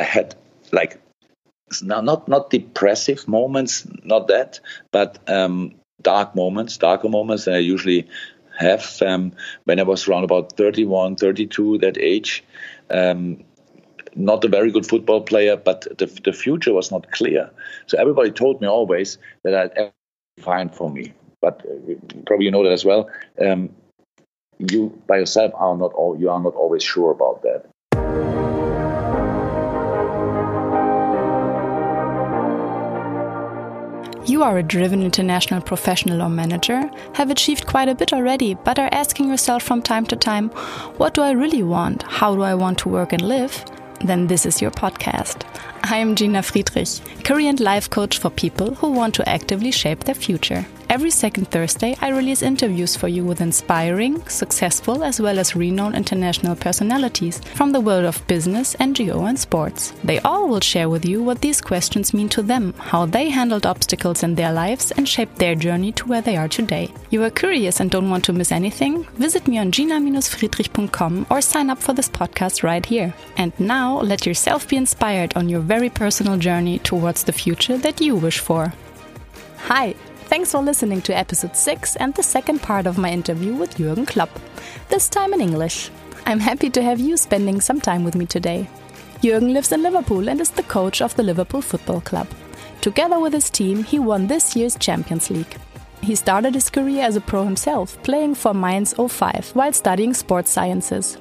I had like not not not depressive moments, not that, but um, dark moments, darker moments that I usually have um, when I was around about 31, 32, that age. Um, not a very good football player, but the, the future was not clear. So everybody told me always that I'd fine for me. But uh, probably you know that as well. Um, you by yourself are not all you are not always sure about that. You are a driven international professional or manager, have achieved quite a bit already, but are asking yourself from time to time, what do I really want? How do I want to work and live? Then this is your podcast. I am Gina Friedrich, career and life coach for people who want to actively shape their future. Every second Thursday, I release interviews for you with inspiring, successful, as well as renowned international personalities from the world of business, NGO, and sports. They all will share with you what these questions mean to them, how they handled obstacles in their lives, and shaped their journey to where they are today. You are curious and don't want to miss anything? Visit me on gina-friedrich.com or sign up for this podcast right here. And now, let yourself be inspired on your very personal journey towards the future that you wish for. Hi! Thanks for listening to episode 6 and the second part of my interview with Jürgen Klopp, this time in English. I'm happy to have you spending some time with me today. Jürgen lives in Liverpool and is the coach of the Liverpool Football Club. Together with his team, he won this year's Champions League. He started his career as a pro himself, playing for Mainz 05 while studying sports sciences.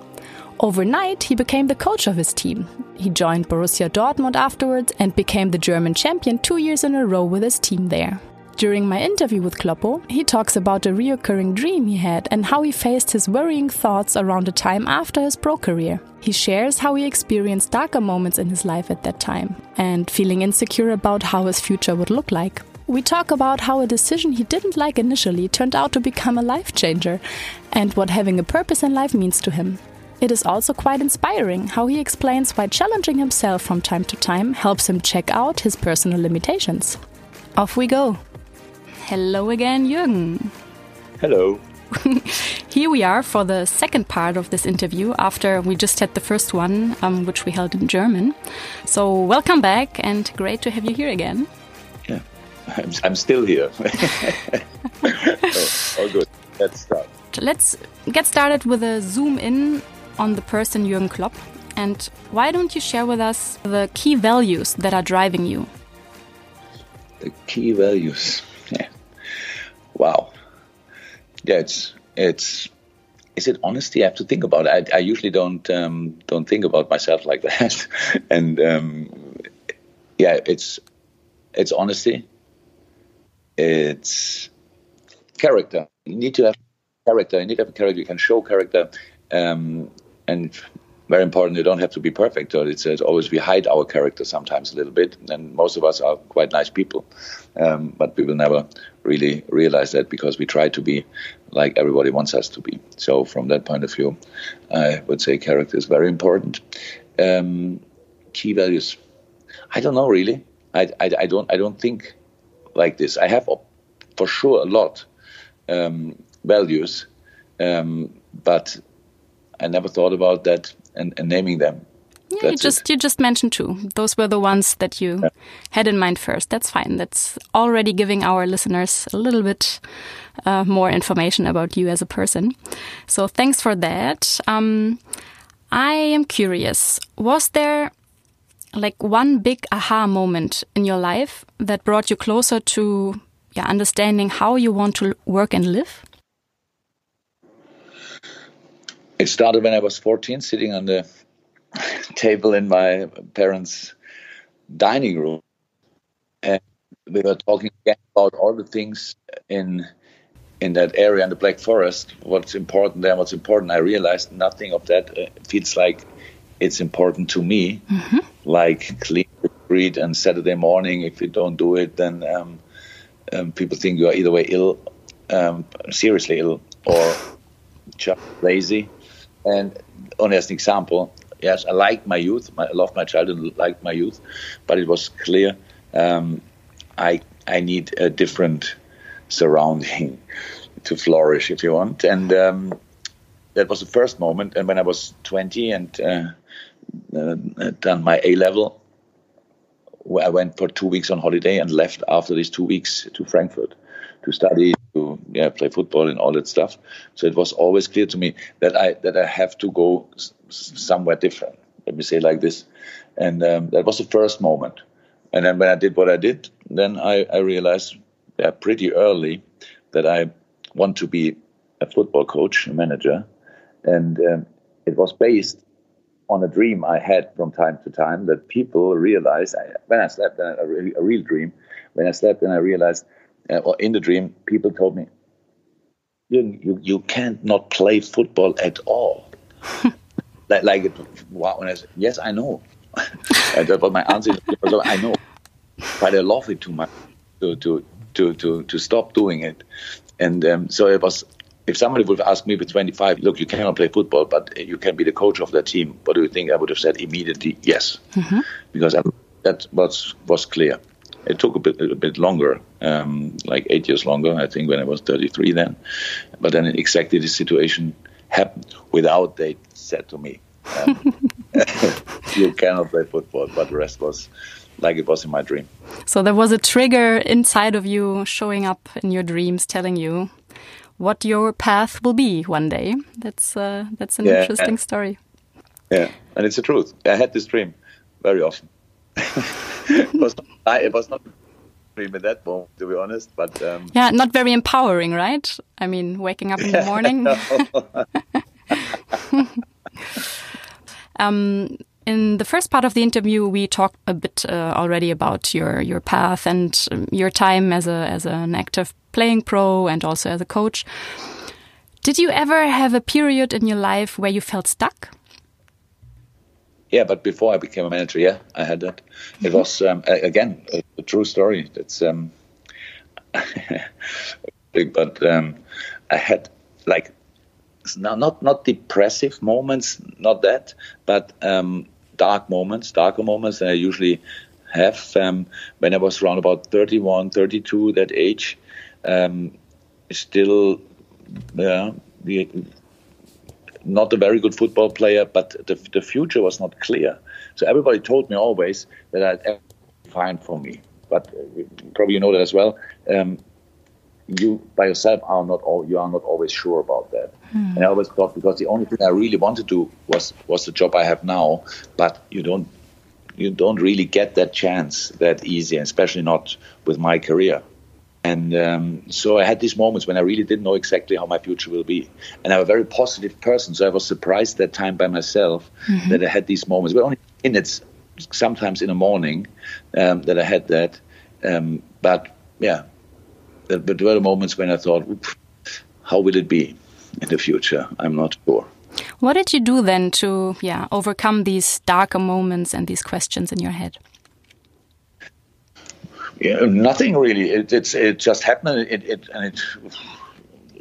Overnight, he became the coach of his team. He joined Borussia Dortmund afterwards and became the German champion two years in a row with his team there. During my interview with Kloppo, he talks about a reoccurring dream he had and how he faced his worrying thoughts around a time after his pro career. He shares how he experienced darker moments in his life at that time and feeling insecure about how his future would look like. We talk about how a decision he didn't like initially turned out to become a life changer and what having a purpose in life means to him. It is also quite inspiring how he explains why challenging himself from time to time helps him check out his personal limitations. Off we go! Hello again, Jürgen. Hello. Here we are for the second part of this interview after we just had the first one, um, which we held in German. So, welcome back and great to have you here again. Yeah, I'm, I'm still here. oh, all good. Let's start. Let's get started with a zoom in on the person Jürgen Klopp. And why don't you share with us the key values that are driving you? The key values. Yeah wow. Yeah, it's it's is it honesty? I have to think about it. I, I usually don't um, don't think about myself like that, and um, yeah, it's it's honesty. It's character. You need to have character. You need to have a character. You can show character, um, and very important. You don't have to be perfect. So it says always we hide our character sometimes a little bit, and most of us are quite nice people, um, but we will never really realize that because we try to be like everybody wants us to be. So from that point of view, I would say character is very important. Um, key values, I don't know really. I, I, I, don't I don't think like this. I have for sure a lot um, values, um, but I never thought about that and, and naming them. Yeah, you just it. you just mentioned two. Those were the ones that you yeah. had in mind first. That's fine. That's already giving our listeners a little bit uh, more information about you as a person. So thanks for that. Um, I am curious. Was there like one big aha moment in your life that brought you closer to yeah, understanding how you want to work and live? It started when I was 14, sitting on the table in my parents' dining room. And we were talking again about all the things in in that area in the Black Forest, what's important there, what's important. I realized nothing of that uh, feels like it's important to me. Mm-hmm. Like clean the street and Saturday morning, if you don't do it, then um, um, people think you are either way ill, um, seriously ill, or just lazy. And only as an example, yes, I liked my youth. I loved my childhood, liked my youth, but it was clear um, I I need a different surrounding to flourish, if you want. And um, that was the first moment. And when I was 20 and uh, uh, done my A level. I went for two weeks on holiday and left after these two weeks to Frankfurt to study, to yeah, play football and all that stuff. So it was always clear to me that I that I have to go s- somewhere different. Let me say like this, and um, that was the first moment. And then when I did what I did, then I, I realized yeah, pretty early that I want to be a football coach, a manager, and um, it was based on a dream I had from time to time that people realized I, when I slept, a, a, real dream. When I slept, and I realized, uh, or in the dream, people told me, "You you, you can't not play football at all." like, like wow, and I said, "Yes, I know." but my answer is, "I know," but I love it too much to to to to to stop doing it, and um, so it was if somebody would have asked me with 25, look, you cannot play football, but you can be the coach of that team, what do you think? I would have said immediately yes, mm-hmm. because I, that was was clear. It took a bit a bit longer, um, like eight years longer, I think, when I was 33 then. But then exactly the situation happened without they said to me, um, "You cannot play football," but the rest was like it was in my dream. So there was a trigger inside of you showing up in your dreams, telling you what your path will be one day. That's uh, that's an yeah, interesting story. Yeah, and it's the truth. I had this dream very often. it was not, it was not at that moment, to be honest. But um, yeah, not very empowering, right? I mean, waking up in the morning. um, in the first part of the interview, we talked a bit uh, already about your your path and um, your time as a as an active playing pro and also as a coach. Did you ever have a period in your life where you felt stuck? Yeah, but before I became a manager, yeah, I had that. It mm -hmm. was um, again a, a, true story. That's um, but um, I had like not not depressive moments, not that, but um, dark moments, darker moments than I usually have. Um, when I was around about 31, 32, that age, um, still, yeah, the, not a very good football player, but the, the future was not clear. So everybody told me always that I'd fine for me. But uh, probably you know that as well. Um, you by yourself are not all you are not always sure about that. Hmm. And I always thought because the only thing I really wanted to do was was the job I have now, but you don't you don't really get that chance that easy, especially not with my career. And um, so I had these moments when I really didn't know exactly how my future will be. And I'm a very positive person, so I was surprised that time by myself mm-hmm. that I had these moments. But only minutes, sometimes in the morning, um, that I had that. Um, but yeah, there, there were moments when I thought, how will it be in the future? I'm not sure. What did you do then to yeah overcome these darker moments and these questions in your head? Yeah, nothing really. It, it's it just happened. It, it and it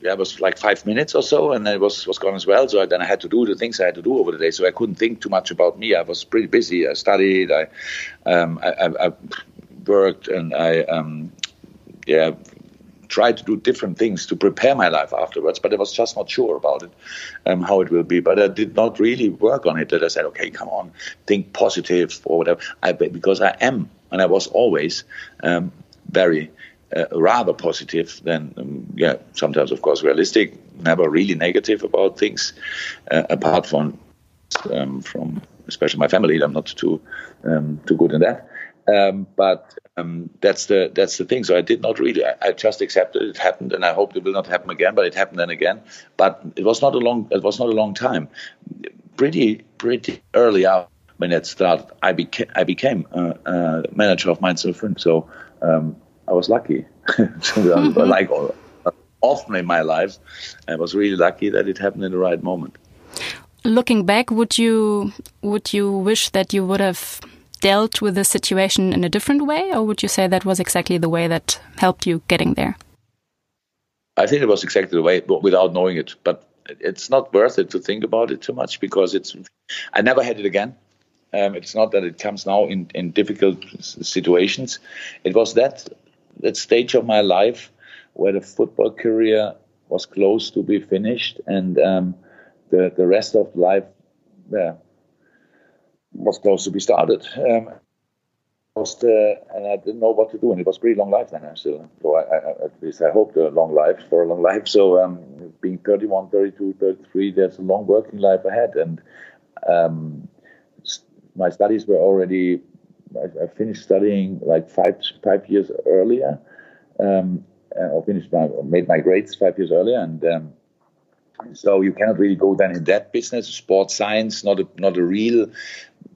yeah, it was like five minutes or so, and it was was gone as well. So then I had to do the things I had to do over the day. So I couldn't think too much about me. I was pretty busy. I studied. I um, I, I, I, worked, and I um, yeah tried to do different things to prepare my life afterwards, but I was just not sure about it, um, how it will be. But I did not really work on it. That I said, okay, come on, think positive or whatever. I, because I am, and I was always um, very. Uh, rather positive than, um, yeah, sometimes of course realistic. Never really negative about things, uh, apart from um, from especially my family. I'm not too um, too good in that. Um, but um, that's the that's the thing. So I did not really. I, I, just accepted it happened, and I hoped it will not happen again. But it happened then again. But it was not a long. It was not a long time. Pretty pretty early out when it started, I became I became uh, uh, manager of Mainz 05. So um, I was lucky. like often in my life, I was really lucky that it happened in the right moment. Looking back, would you would you wish that you would have dealt with the situation in a different way, or would you say that was exactly the way that helped you getting there? I think it was exactly the way, without knowing it. But it's not worth it to think about it too much because it's. I never had it again. Um, it's not that it comes now in, in difficult situations. It was that that stage of my life where the football career was close to be finished, and um, the the rest of life, yeah, was close to be started. Um, uh, and I didn't know what to do, and it was pretty long life then. I Still, so I, I, at least I hoped a long life for a long life. So um, being 31, 32, 33, there's a long working life ahead, and um, my studies were already. I, I, finished studying like five five years earlier. Um, I finished my made my grades five years earlier, and um, so you cannot really go then in that business. Sports science, not a not a real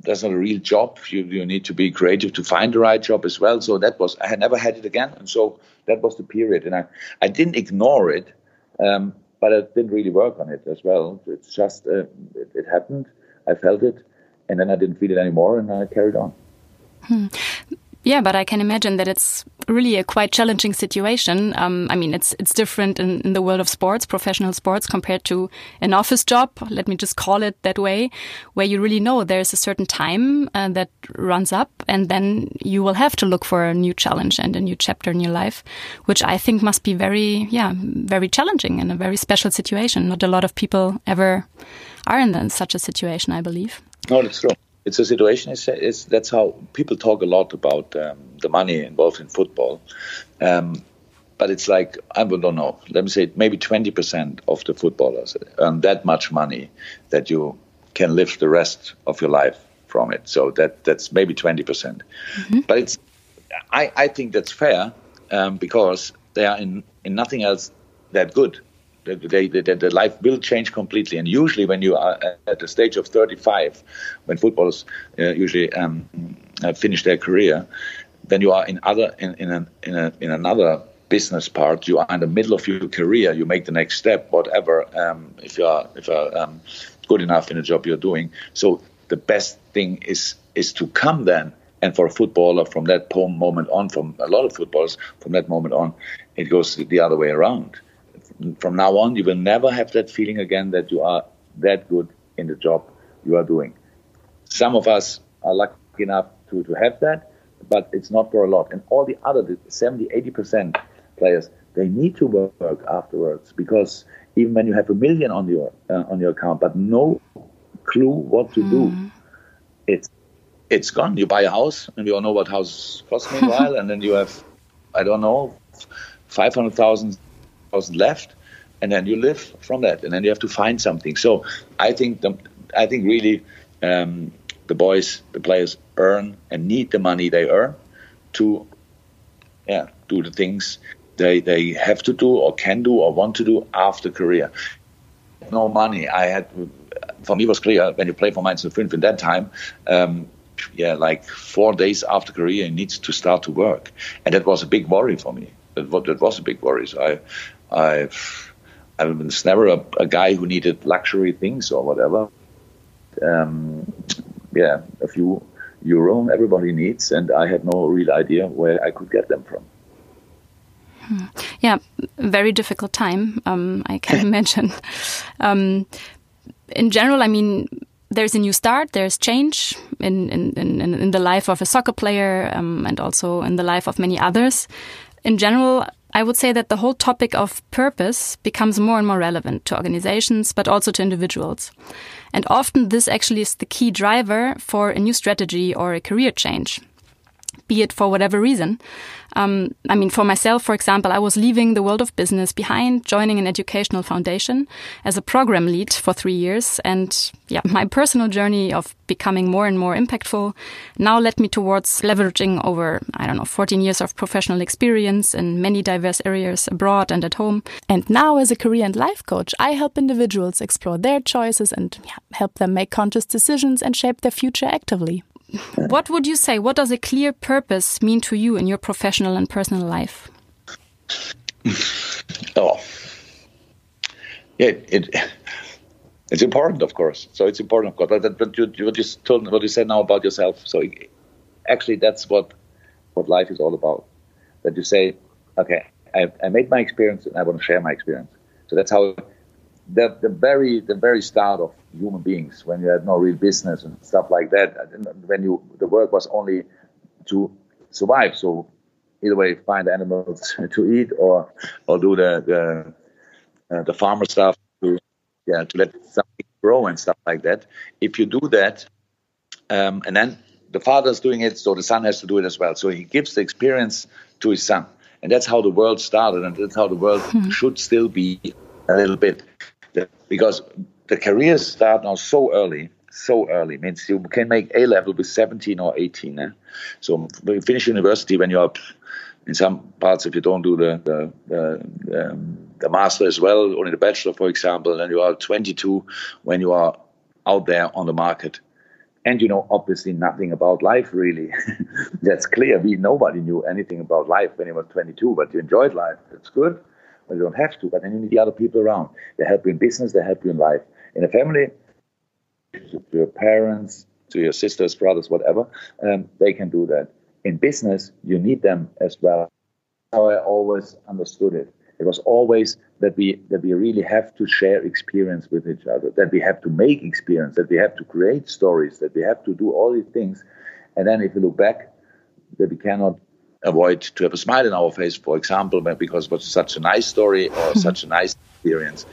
that's not a real job. You you need to be creative to find the right job as well. So that was I had never had it again, and so that was the period. And I I didn't ignore it, um, but I didn't really work on it as well. It's just uh, it, it, happened. I felt it, and then I didn't feel it anymore, and I carried on. Hmm. Yeah, but I can imagine that it's really a quite challenging situation. Um, I mean, it's it's different in, in, the world of sports, professional sports, compared to an office job. Let me just call it that way, where you really know there's a certain time uh, that runs up, and then you will have to look for a new challenge and a new chapter in your life, which I think must be very, yeah, very challenging and a very special situation. Not a lot of people ever are in such a situation, I believe. No, it's true it's a situation. It's, it's, that's how people talk a lot about um, the money involved in football. Um, but it's like I don't know. Let me say maybe twenty percent of the footballers earn that much money that you can live the rest of your life from it. So that that's maybe twenty percent. Mm-hmm. But it's I, I think that's fair um, because they are in, in nothing else that good they, the life will change completely. And usually, when you are at the stage of 35, when footballers uh, usually um, finish their career, then you are in other in in, a, in, a, in another business part. You are in the middle of your career. You make the next step, whatever. Um, if you are if you are um, good enough in the job you're doing, so the best thing is is to come then. And for a footballer, from that moment on, from a lot of footballers, from that moment on, it goes the other way around from now on, you will never have that feeling again that you are that good in the job you are doing. Some of us are lucky enough to, to have that, but it's not for a lot. And all the other 70, 80% players, they need to work afterwards because even when you have a million on your uh, on your account, but no clue what to mm. do, hmm. it's it's gone. You buy a house, and you all know what houses cost meanwhile, and then you have, I don't know, five hundred thousand thousand left, and then you live from that, and then you have to find something. So I think the, I think really um, the boys, the players earn and need the money they earn to, yeah, do the things they they have to do or can do or want to do after career. No money. I had for me was clear when you play for Mainz 05 in that time. Um, yeah, like four days after career, you need to start to work, and that was a big worry for me. That, that was a big worry. So I, I've I was never a, a, guy who needed luxury things or whatever. Um, yeah, a few euro everybody needs, and I had no real idea where I could get them from. Hmm. Yeah, very difficult time. Um, I can imagine. Um, in general, I mean, there's a new start. There's change in in, in, in the life of a soccer player, um, and also in the life of many others. In general, I would say that the whole topic of purpose becomes more and more relevant to organizations, but also to individuals. And often this actually is the key driver for a new strategy or a career change be it for whatever reason. Um, I mean, for myself, for example, I was leaving the world of business behind, joining an educational foundation as a program lead for three years. And yeah, my personal journey of becoming more and more impactful now led me towards leveraging over, I don't know, 14 years of professional experience in many diverse areas abroad and at home. And now, as a career and life coach, I help individuals explore their choices and yeah, help them make conscious decisions and shape their future actively. Uh, what would you say? What does a clear purpose mean to you in your professional and personal life? Oh, yeah, it, it's important, of course. So it's important, of course. But, but you, what you told, what you said now about yourself. So actually, that's what what life is all about. That you say, okay, I, I made my experience, and I want to share my experience. So that's how the, the very the very start of human beings when you had no real business and stuff like that when you the work was only to survive so either way find animals to eat or or do the the, uh, the farmer stuff to yeah to let something grow and stuff like that if you do that Um, and then the father's doing it, so the son has to do it as well. So he gives the experience to his son. And that's how the world started, and that's how the world hmm. should still be a little bit. Because the careers start now so early, so early. It means you can make A level with 17 or 18. Eh? So you finish university when you're in some parts, if you don't do the the, the, um, the master as well, only the bachelor, for example, then you are 22 when you are out there on the market and you know obviously nothing about life really that's clear we nobody knew anything about life when he was 22 but you enjoyed life that's good you don't have to but then you need the other people around. They help you in business they help you in life. In a family to your parents to your sisters brothers whatever um, they can do that. In business you need them as well. How i always understood it it was always that we that we really have to share experience with each other, that we have to make experience, that we have to create stories, that we have to do all these things. And then if you look back, that we cannot avoid to have a smile in our face, for example, because it was such a nice story or mm-hmm. such a nice experience.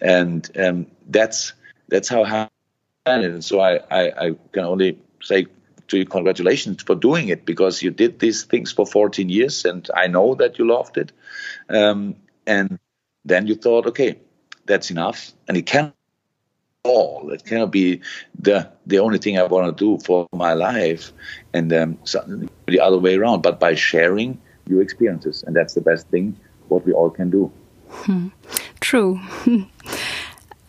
And um, that's that's how I it. And so I, I, I can only say to you congratulations for doing it because you did these things for 14 years and I know that you loved it. Um, and then you thought, okay, that's enough, and it can't all. It cannot be the the only thing I want to do for my life, and um, so the other way around. But by sharing your experiences, and that's the best thing what we all can do. Hmm. True.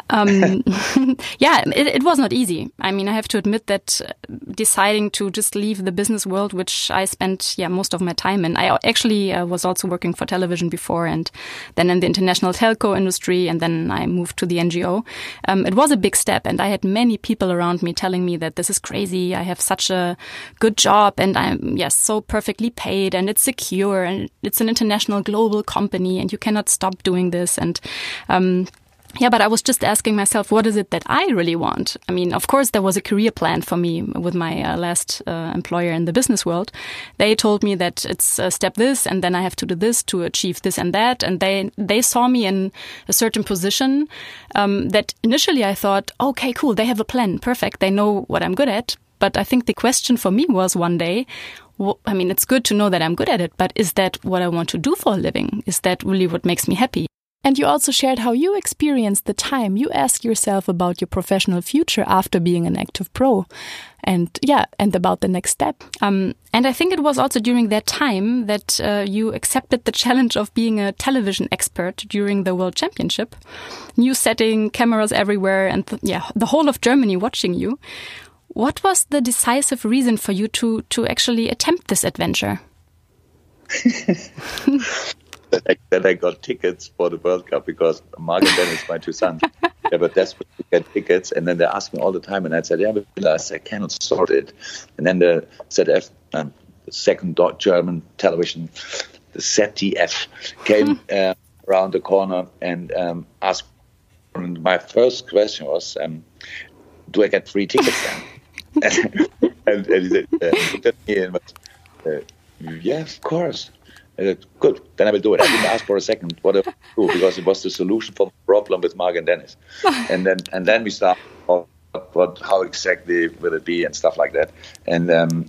Um, yeah, it, it, was not easy. I mean, I have to admit that uh, deciding to just leave the business world, which I spent yeah most of my time in. I actually uh, was also working for television before, and then in the international telco industry, and then I moved to the NGO. Um, it was a big step, and I had many people around me telling me that this is crazy. I have such a good job, and I'm yes so perfectly paid, and it's secure, and it's an international global company, and you cannot stop doing this, and um, yeah, but I was just asking myself, what is it that I really want? I mean, of course, there was a career plan for me with my uh, last uh, employer in the business world. They told me that it's a step this, and then I have to do this to achieve this and that. And they they saw me in a certain position um, that initially I thought, okay, cool, they have a plan, perfect, they know what I'm good at. But I think the question for me was one day, I mean, it's good to know that I'm good at it, but is that what I want to do for a living? Is that really what makes me happy? And you also shared how you experienced the time you ask yourself about your professional future after being an active pro. And yeah, and about the next step. Um, and I think it was also during that time that uh, you accepted the challenge of being a television expert during the World Championship. New setting, cameras everywhere, and th yeah, the whole of Germany watching you. What was the decisive reason for you to to actually attempt this adventure? that I, that I got tickets for the World Cup because Mark and Dennis, my two sons, they were desperate to get tickets. And then they asked me all the time, and I said, "Yeah, but I cannot sort it." And then the ZDF, um, the second German television, the ZDF, came uh, around the corner and um, asked. And my first question was, um, "Do I get free tickets then?" and, and, he said, uh, me and was, uh, "Yeah, of course." I said, good, then I will do it. I didn't ask for a second what I do because it was the solution for the problem with Mark and Dennis. and then and then we start what, what how exactly will it be and stuff like that. And um,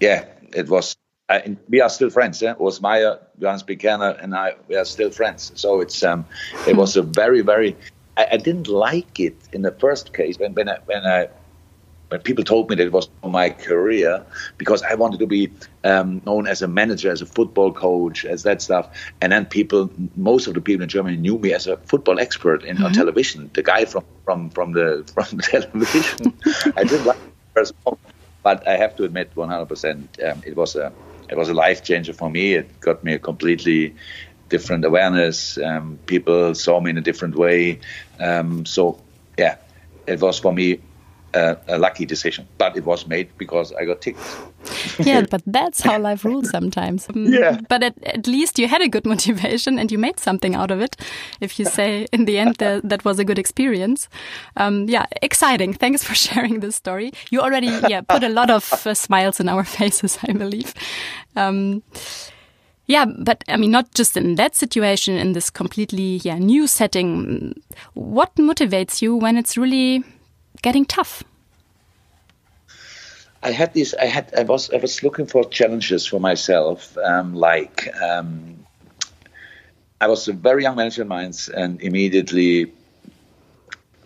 yeah, it was. I, we are still friends. Yeah? It was Meier, Johannes B. Kerner, and I. We are still friends. So it's um, it was a very very. I, I didn't like it in the first case when when I when I when people told me that it was my career because I wanted to be um, known as a manager, as a football coach, as that stuff. And then people, most of the people in Germany knew me as a football expert in mm-hmm. on television, the guy from from from the from the television. I didn't like first, but I have to admit, 100%, um, it was a it was a life changer for me. It got me a completely different awareness. Um, people saw me in a different way. Um, so yeah, it was for me a, a, lucky decision, but it was made because I got tickets. yeah, but that's how life rules sometimes. Mm, yeah. But at, at, least you had a good motivation and you made something out of it. If you say in the end that, that was a good experience. Um, yeah, exciting. Thanks for sharing this story. You already yeah put a lot of uh, smiles in our faces, I believe. Um, yeah, but I mean, not just in that situation, in this completely yeah new setting. What motivates you when it's really getting tough? I had this. I had. I was. I was looking for challenges for myself. Um, like um, I was a very young manager in Mainz, and immediately,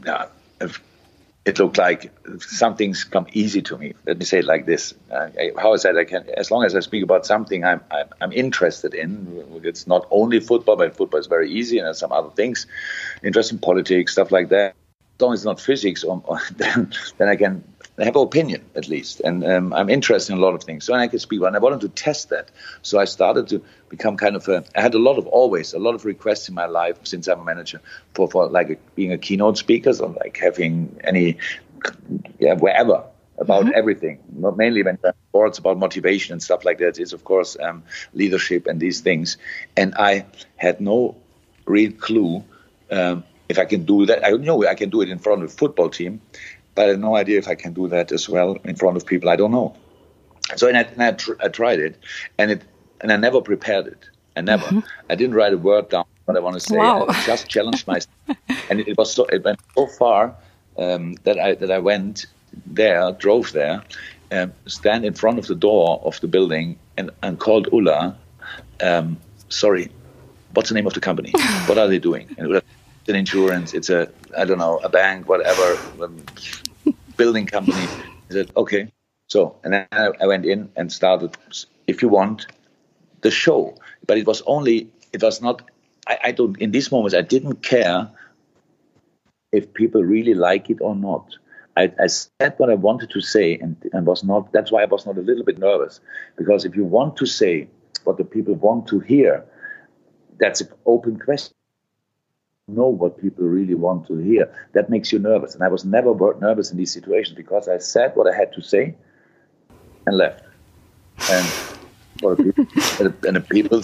yeah, it looked like some things come easy to me. Let me say it like this: uh, How is that? I can, as long as I speak about something I'm, I'm, I'm interested in. It's not only football, but football is very easy, and some other things, interest in politics, stuff like that. Long as it's not physics, or, or then, then I can have an opinion at least, and um, I'm interested in a lot of things. So I can speak, and I wanted to test that. So I started to become kind of a. I had a lot of always a lot of requests in my life since I'm a manager for for like a, being a keynote speaker, so like having any, yeah, wherever about mm-hmm. everything. Not mainly when sports about motivation and stuff like that. Is of course um, leadership and these things, and I had no real clue. Um, if I can do that, I know I can do it in front of a football team, but I have no idea if I can do that as well in front of people. I don't know. So and I, and I, tr- I tried it, and it and I never prepared it. I never. Mm-hmm. I didn't write a word down what I want to say. Wow. I just challenged myself, and it, it, was so it went so far um, that I that I went there, drove there, um, stand in front of the door of the building, and and called Ulla. Um, sorry, what's the name of the company? what are they doing? And an insurance. It's a I don't know a bank, whatever, building company. I said okay. So and then I went in and started. If you want, the show, but it was only. It was not. I, I don't. In these moments, I didn't care if people really like it or not. I, I, said what I wanted to say and, and was not that's why I was not a little bit nervous because if you want to say what the people want to hear that's an open question know what people really want to hear. That makes you nervous. And I was never nervous in these situations because I said what I had to say and left. And, people, and the people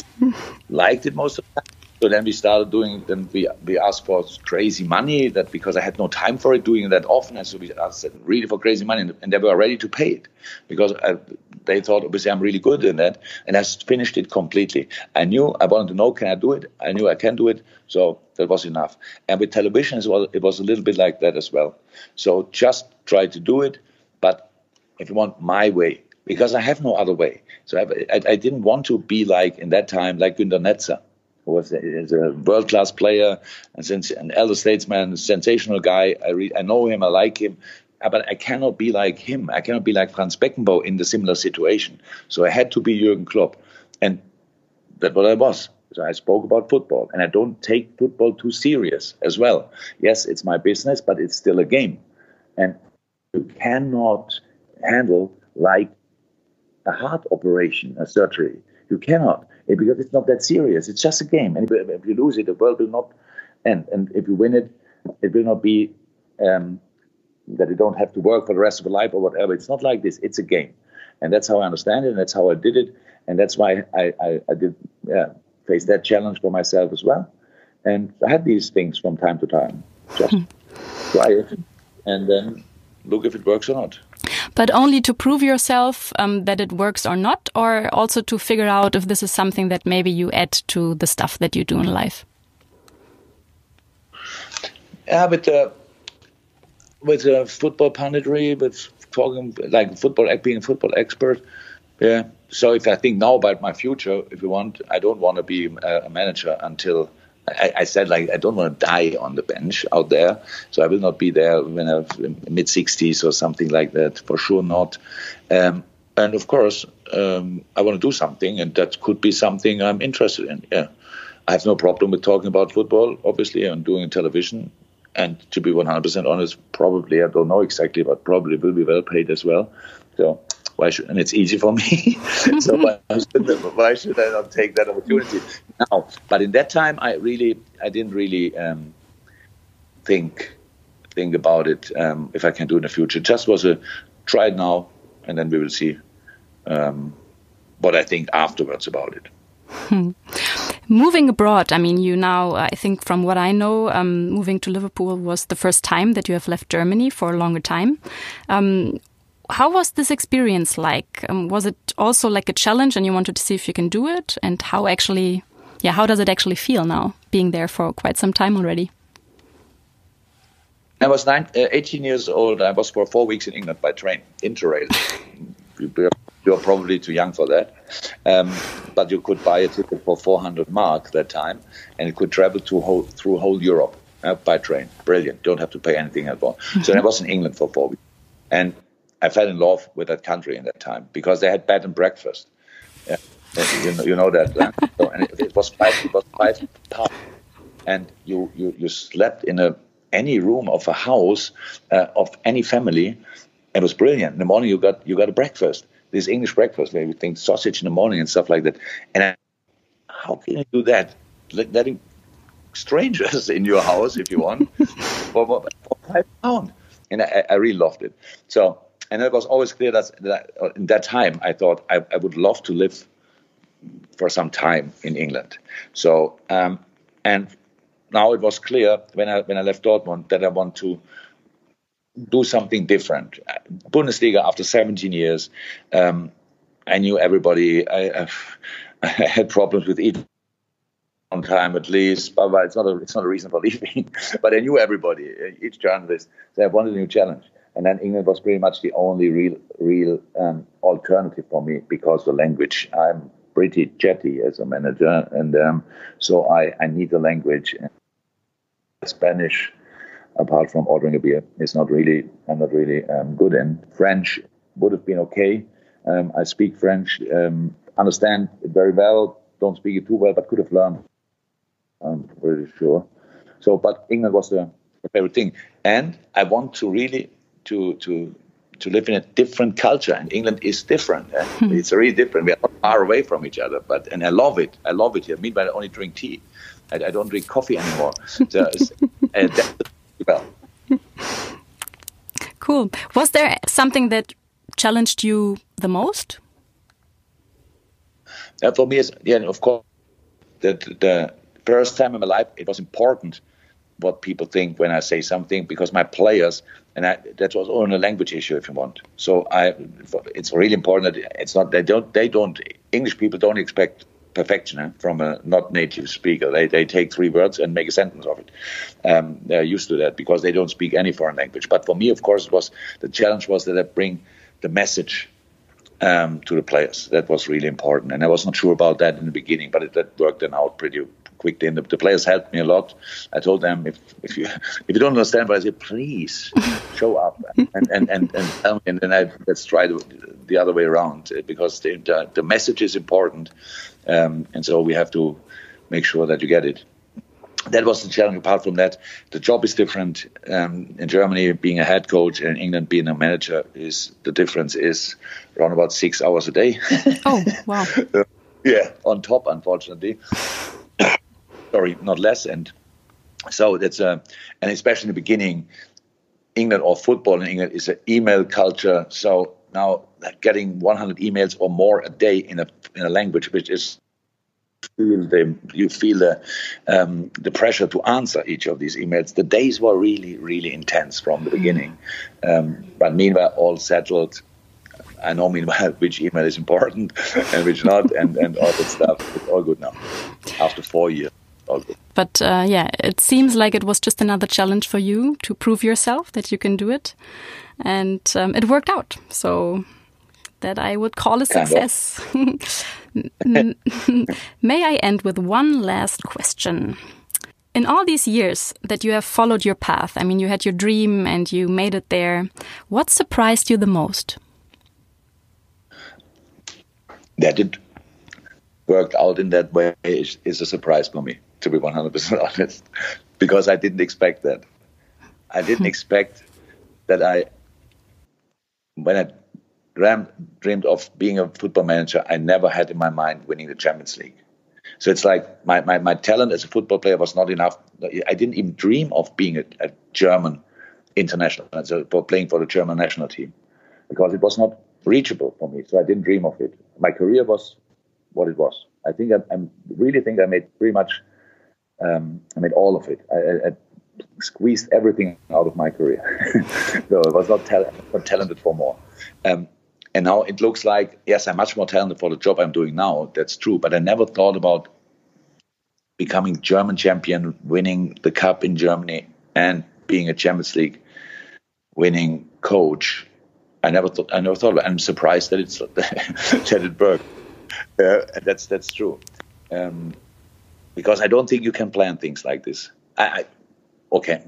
liked it most of the time. So then we started doing. Then we we asked for crazy money that because I had no time for it, doing that often, and so we asked really for crazy money, and, they were ready to pay it because I, they thought obviously I'm really good in that, and I finished it completely. I knew I wanted to know can I do it. I knew I can do it, so that was enough. And with television as well, it was a little bit like that as well. So just try to do it, but if you want my way, because I have no other way. So I, I, I didn't want to be like in that time like Günter Netzer was a, world class player and since an elder statesman, sensational guy. I re- I know him, I like him, but I cannot be like him. I cannot be like Franz Beckenbauer in the similar situation. So I had to be Jürgen Klopp, and that's what I was. So I spoke about football, and I don't take football too serious as well. Yes, it's my business, but it's still a game, and you cannot handle like a heart operation, a surgery. You cannot because it's not that serious. It's just a game, and if you lose it, the world will not end. And if you win it, it will not be um, that you don't have to work for the rest of your life or whatever. It's not like this. It's a game, and that's how I understand it, and that's how I did it, and that's why I I, I did yeah, face that challenge for myself as well. And I had these things from time to time. Just try it, and then look if it works or not but only to prove yourself um, that it works or not, or also to figure out if this is something that maybe you add to the stuff that you do in life? Yeah, with uh, with uh, football punditry, with talking like football, being a football expert. Yeah. So if I think now about my future, if you want, I don't want to be a manager until I, I, said like I don't want to die on the bench out there, so I will not be there when I'm mid 60s or something like that. For sure not. Um, and of course, um, I want to do something, and that could be something I'm interested in. Yeah, I have no problem with talking about football, obviously, and doing television. And to be 100% honest, probably I don't know exactly, but probably will be well paid as well. So why should and it's easy for me so why should, why should i not take that opportunity now but in that time i really i didn't really um, think think about it um, if i can do in the future it just was a try it now and then we will see um, what i think afterwards about it hmm. Moving abroad, I mean, you now, I think from what I know, um, moving to Liverpool was the first time that you have left Germany for a longer time. Um, how was this experience like? Um, was it also like a challenge and you wanted to see if you can do it? And how actually, yeah, how does it actually feel now being there for quite some time already? I was nine, uh, 18 years old. I was for four weeks in England by train, Interrail. You're probably too young for that. Um, but you could buy a ticket for 400 mark that time, and it could travel to whole, through whole Europe uh, by train. Brilliant. Don't have to pay anything at all. Mm-hmm. So I was in England for four weeks. And I fell in love with that country in that time because they had bed and breakfast. Yeah. You, know, you know that. so, and it, it, was five, it was five pounds. And you, you, you slept in a any room of a house uh, of any family. It was brilliant. In the morning, you got you got a breakfast, this English breakfast where you think sausage in the morning and stuff like that. And I, how can you do that? Letting strangers in your house if you want for, for, five pounds. And I, I, really loved it. So, and it was always clear that, that in that time I thought I, I, would love to live for some time in England. So, um, and now it was clear when I when I left Dortmund that I want to do something different. Bundesliga after 17 years, um, I knew everybody. I, I, had problems with each on time at least, but, but, it's not a it's not a reason for leaving. but I knew everybody, each journalist. So I wanted a new challenge, and then England was pretty much the only real real um, alternative for me because the language. I'm pretty jetty as a manager, and um, so I I need the language. Spanish apart from ordering a beer, is not really I'm not really um, good in. French would have been okay. Um, I speak French, um, understand it very well. Don't speak it too well, but could have learned. I'm pretty sure. So, but England was the favorite thing, and I want to really to to to live in a different culture. And England is different. Eh? it's really different. We are far away from each other, but and I love it. I love it here. Meanwhile, I only drink tea. I, I don't drink coffee anymore. So, uh, well. Cool. Was there something that challenged you the most? Uh, for me, yeah, of course, the, the first time in my life, it was important what people think when I say something because my players, and I, that was only a language issue if you want. So I, it's really important that it's not they don't they don't English people don't expect perfection eh, from a not native speaker. They, they take three words and make a sentence of it. Um, they're used to that because they don't speak any foreign language. But for me, of course, it was the challenge was that I bring the message um, to the players. That was really important, and I was not sure about that in the beginning, but it, that worked then out pretty quickly. And the, the, players helped me a lot. I told them if if you if you don't understand what I say, please show up and and and, and tell me, and then I, let's try the, the other way around because the, the, the message is important. Um, and so we have to make sure that you get it. That was the challenge. Apart from that, the job is different. Um, in Germany, being a head coach, and in England, being a manager, is the difference is around about six hours a day. Oh wow! yeah, on top, unfortunately. Sorry, not less. And so that's a, and especially in the beginning, England or football in England is an email culture. So now getting 100 emails or more a day in a in a language which is feel the you feel the um, the pressure to answer each of these emails. The days were really really intense from the beginning, um, but meanwhile all settled. I know meanwhile which email is important and which not, and and all that stuff. It's all good now. After four years. But uh, yeah, it seems like it was just another challenge for you to prove yourself that you can do it and um, it worked out. So that I would call a success. May I end with one last question? In all these years that you have followed your path, I mean, you had your dream and you made it there, what surprised you the most? That it worked out in that way is, is a surprise for me, to be 100% honest, because I didn't expect that. I didn't expect that I when I dreamed, dreamed of being a football manager, I never had in my mind winning the Champions League. So it's like my, my, my talent as a football player was not enough. I didn't even dream of being a, a German international, so for playing for the German national team, because it was not reachable for me. So I didn't dream of it. My career was what it was. I think I, I really think I made pretty much, um, I made all of it. I, I, squeezed everything out of my career. so I was not, tal- not talented for more. Um, and now it looks like, yes, I'm much more talented for the job I'm doing now. That's true. But I never thought about becoming German champion, winning the cup in Germany, and being a Champions League winning coach. I never thought. I never thought. About it. I'm surprised that it's that it worked. Uh, that's that's true. Um, because I don't think you can plan things like this. I, I okay,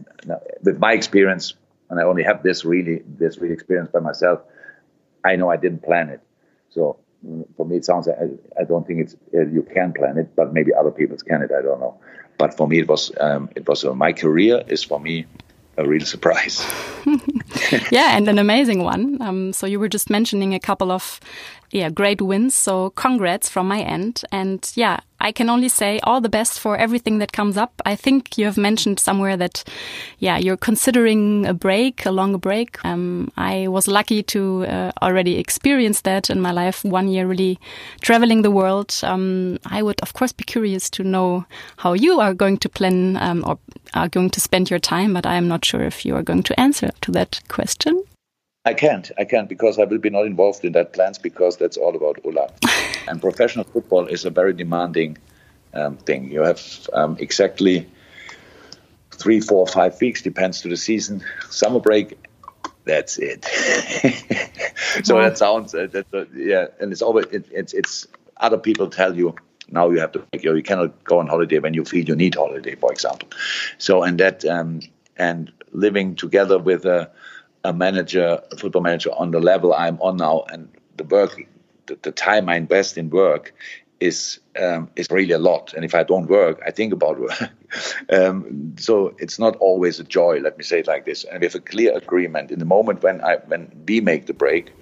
with my experience, and I only have this really this really experience by myself. I know I didn't plan it, so mm, for me it sounds. I, I don't think it's uh, you can plan it, but maybe other people can it. I don't know. But for me, it was um, it was uh, my career is for me a real surprise. yeah, and an amazing one. Um, so you were just mentioning a couple of yeah, great wins. So congrats from my end. And yeah, I can only say all the best for everything that comes up. I think you have mentioned somewhere that, yeah, you're considering a break, a longer break. Um, I was lucky to uh, already experience that in my life. One year really traveling the world. Um, I would, of course, be curious to know how you are going to plan um, or are going to spend your time, but I am not sure if you are going to answer to that question. I can't. I can't because I will be not involved in that plans because that's all about Ulla. and professional football is a very demanding um, thing. You have um, exactly three, four, five weeks, depends to the season. Summer break, that's it. so that sounds, uh, that, uh, yeah, and it's always, it, it's, it's, other people tell you, now you have to you, you cannot go on holiday when you feel you need holiday, for example. So, and that, um, and living together with a, a manager, a football manager on the level I'm on now, and the work, the, the time I invest in work is um, is really a lot. And if I don't work, I think about work. um, so it's not always a joy. Let me say it like this. And we have a clear agreement. In the moment when I when we make the break,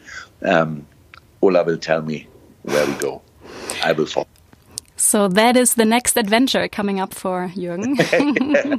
um, Ulla will tell me where we go. I will follow. So that is the next adventure coming up for Jürgen.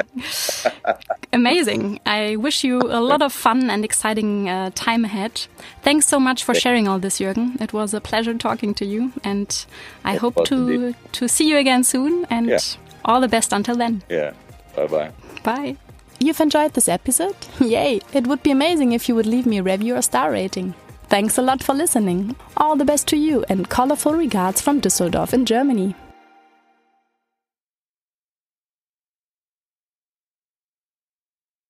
Amazing. I wish you a lot of fun and exciting uh, time ahead. Thanks so much for sharing all this, Jürgen. It was a pleasure talking to you, and I it hope to to see you again soon. And yeah. all the best until then. Yeah. Bye bye. Bye. You've enjoyed this episode? Yay! It would be amazing if you would leave me a review or star rating. Thanks a lot for listening. All the best to you and colorful regards from Düsseldorf in Germany.